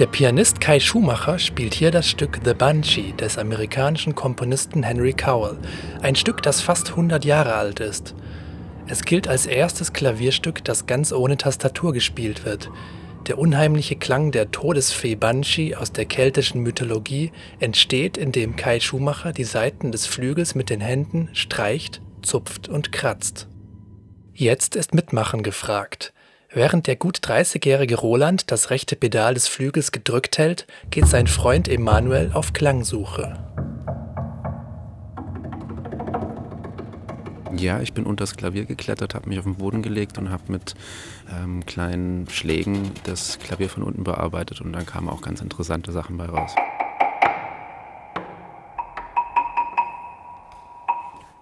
Der Pianist Kai Schumacher spielt hier das Stück The Banshee des amerikanischen Komponisten Henry Cowell, ein Stück, das fast 100 Jahre alt ist. Es gilt als erstes Klavierstück, das ganz ohne Tastatur gespielt wird. Der unheimliche Klang der Todesfee Banshee aus der keltischen Mythologie entsteht, indem Kai Schumacher die Saiten des Flügels mit den Händen streicht, zupft und kratzt. Jetzt ist Mitmachen gefragt. Während der gut 30-jährige Roland das rechte Pedal des Flügels gedrückt hält, geht sein Freund Emanuel auf Klangsuche. Ja, ich bin unter das Klavier geklettert, habe mich auf den Boden gelegt und habe mit ähm, kleinen Schlägen das Klavier von unten bearbeitet und dann kamen auch ganz interessante Sachen bei raus.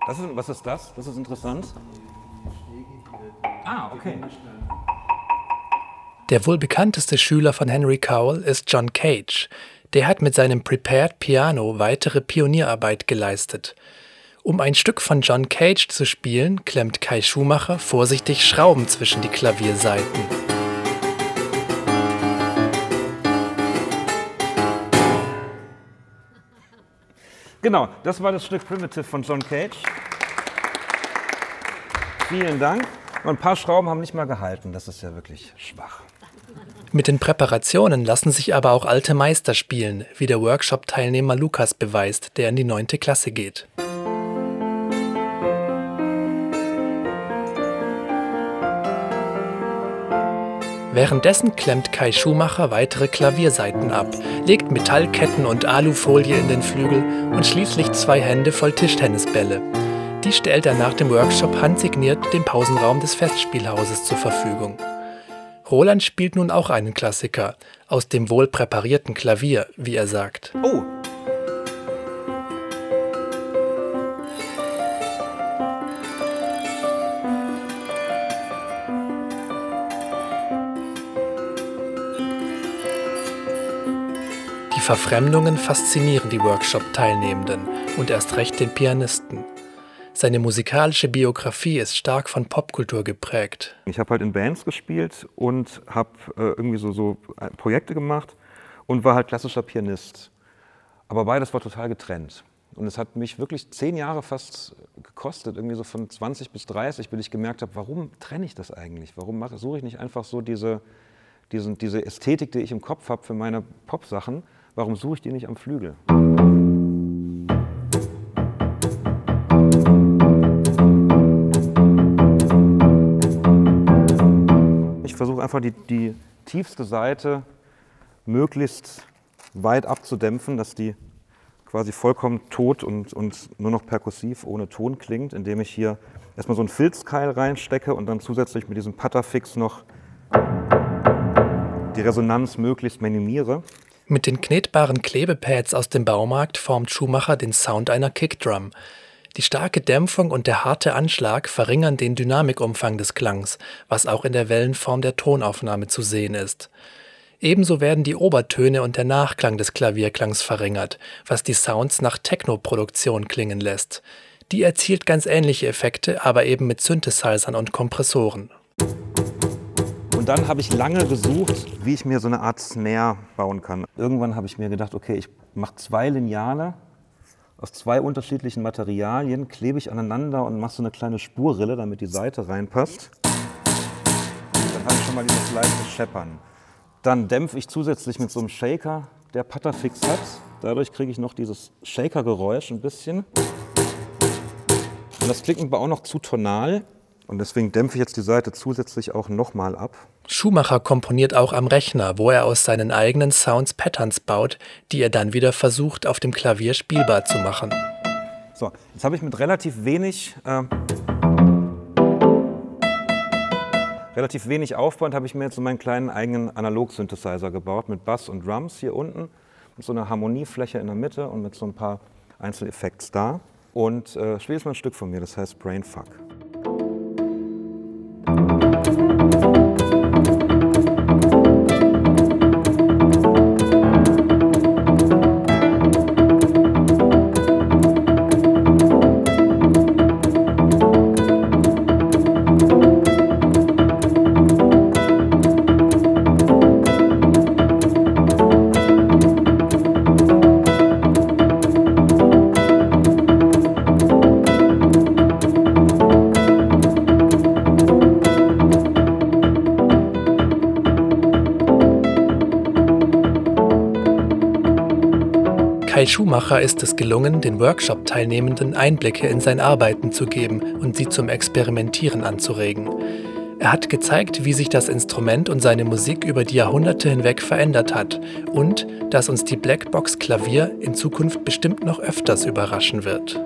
Das ist, was ist das? Das ist interessant. Ah, okay. Der wohl bekannteste Schüler von Henry Cowell ist John Cage. Der hat mit seinem Prepared Piano weitere Pionierarbeit geleistet. Um ein Stück von John Cage zu spielen, klemmt Kai Schumacher vorsichtig Schrauben zwischen die Klaviersaiten. Genau, das war das Stück Primitive von John Cage. Vielen Dank. Und ein paar Schrauben haben nicht mal gehalten. Das ist ja wirklich schwach. Mit den Präparationen lassen sich aber auch alte Meister spielen, wie der Workshop-Teilnehmer Lukas beweist, der in die neunte Klasse geht. Währenddessen klemmt Kai Schumacher weitere Klaviersaiten ab, legt Metallketten und Alufolie in den Flügel und schließlich zwei Hände voll Tischtennisbälle. Die stellt er nach dem Workshop handsigniert dem Pausenraum des Festspielhauses zur Verfügung. Roland spielt nun auch einen Klassiker, aus dem wohl präparierten Klavier, wie er sagt. Oh! Die Verfremdungen faszinieren die Workshop-Teilnehmenden und erst recht den Pianisten. Seine musikalische Biografie ist stark von Popkultur geprägt. Ich habe halt in Bands gespielt und habe äh, irgendwie so, so äh, Projekte gemacht und war halt klassischer Pianist. Aber beides war total getrennt. Und es hat mich wirklich zehn Jahre fast gekostet, irgendwie so von 20 bis 30, bis ich gemerkt habe, warum trenne ich das eigentlich? Warum mache, suche ich nicht einfach so diese, diesen, diese Ästhetik, die ich im Kopf habe für meine Pop-Sachen, warum suche ich die nicht am Flügel? Einfach die, die tiefste Seite möglichst weit abzudämpfen, dass die quasi vollkommen tot und, und nur noch perkussiv ohne Ton klingt, indem ich hier erstmal so einen Filzkeil reinstecke und dann zusätzlich mit diesem Putterfix noch die Resonanz möglichst minimiere. Mit den knetbaren Klebepads aus dem Baumarkt formt Schumacher den Sound einer Kickdrum. Die starke Dämpfung und der harte Anschlag verringern den Dynamikumfang des Klangs, was auch in der Wellenform der Tonaufnahme zu sehen ist. Ebenso werden die Obertöne und der Nachklang des Klavierklangs verringert, was die Sounds nach Techno-Produktion klingen lässt. Die erzielt ganz ähnliche Effekte, aber eben mit Synthesizern und Kompressoren. Und dann habe ich lange gesucht, wie ich mir so eine Art Snare bauen kann. Irgendwann habe ich mir gedacht, okay, ich mache zwei Lineale aus zwei unterschiedlichen Materialien, klebe ich aneinander und mache so eine kleine Spurrille, damit die Seite reinpasst. Dann habe ich schon mal dieses leichte Scheppern. Dann dämpfe ich zusätzlich mit so einem Shaker, der Putterfix hat. Dadurch kriege ich noch dieses Shaker-Geräusch ein bisschen. Und das klingt aber auch noch zu tonal. Und deswegen dämpfe ich jetzt die Seite zusätzlich auch nochmal ab. Schumacher komponiert auch am Rechner, wo er aus seinen eigenen Sounds Patterns baut, die er dann wieder versucht, auf dem Klavier spielbar zu machen. So, jetzt habe ich mit relativ wenig, äh, relativ wenig Aufwand, habe ich mir jetzt so meinen kleinen eigenen Analog-Synthesizer gebaut mit Bass und Drums hier unten, mit so einer Harmoniefläche in der Mitte und mit so ein paar Einzeleffekts da. Und äh, spiele jetzt mal ein Stück von mir, das heißt Brainfuck. Schumacher ist es gelungen, den Workshop-Teilnehmenden Einblicke in sein Arbeiten zu geben und sie zum Experimentieren anzuregen. Er hat gezeigt, wie sich das Instrument und seine Musik über die Jahrhunderte hinweg verändert hat und dass uns die Blackbox Klavier in Zukunft bestimmt noch öfters überraschen wird.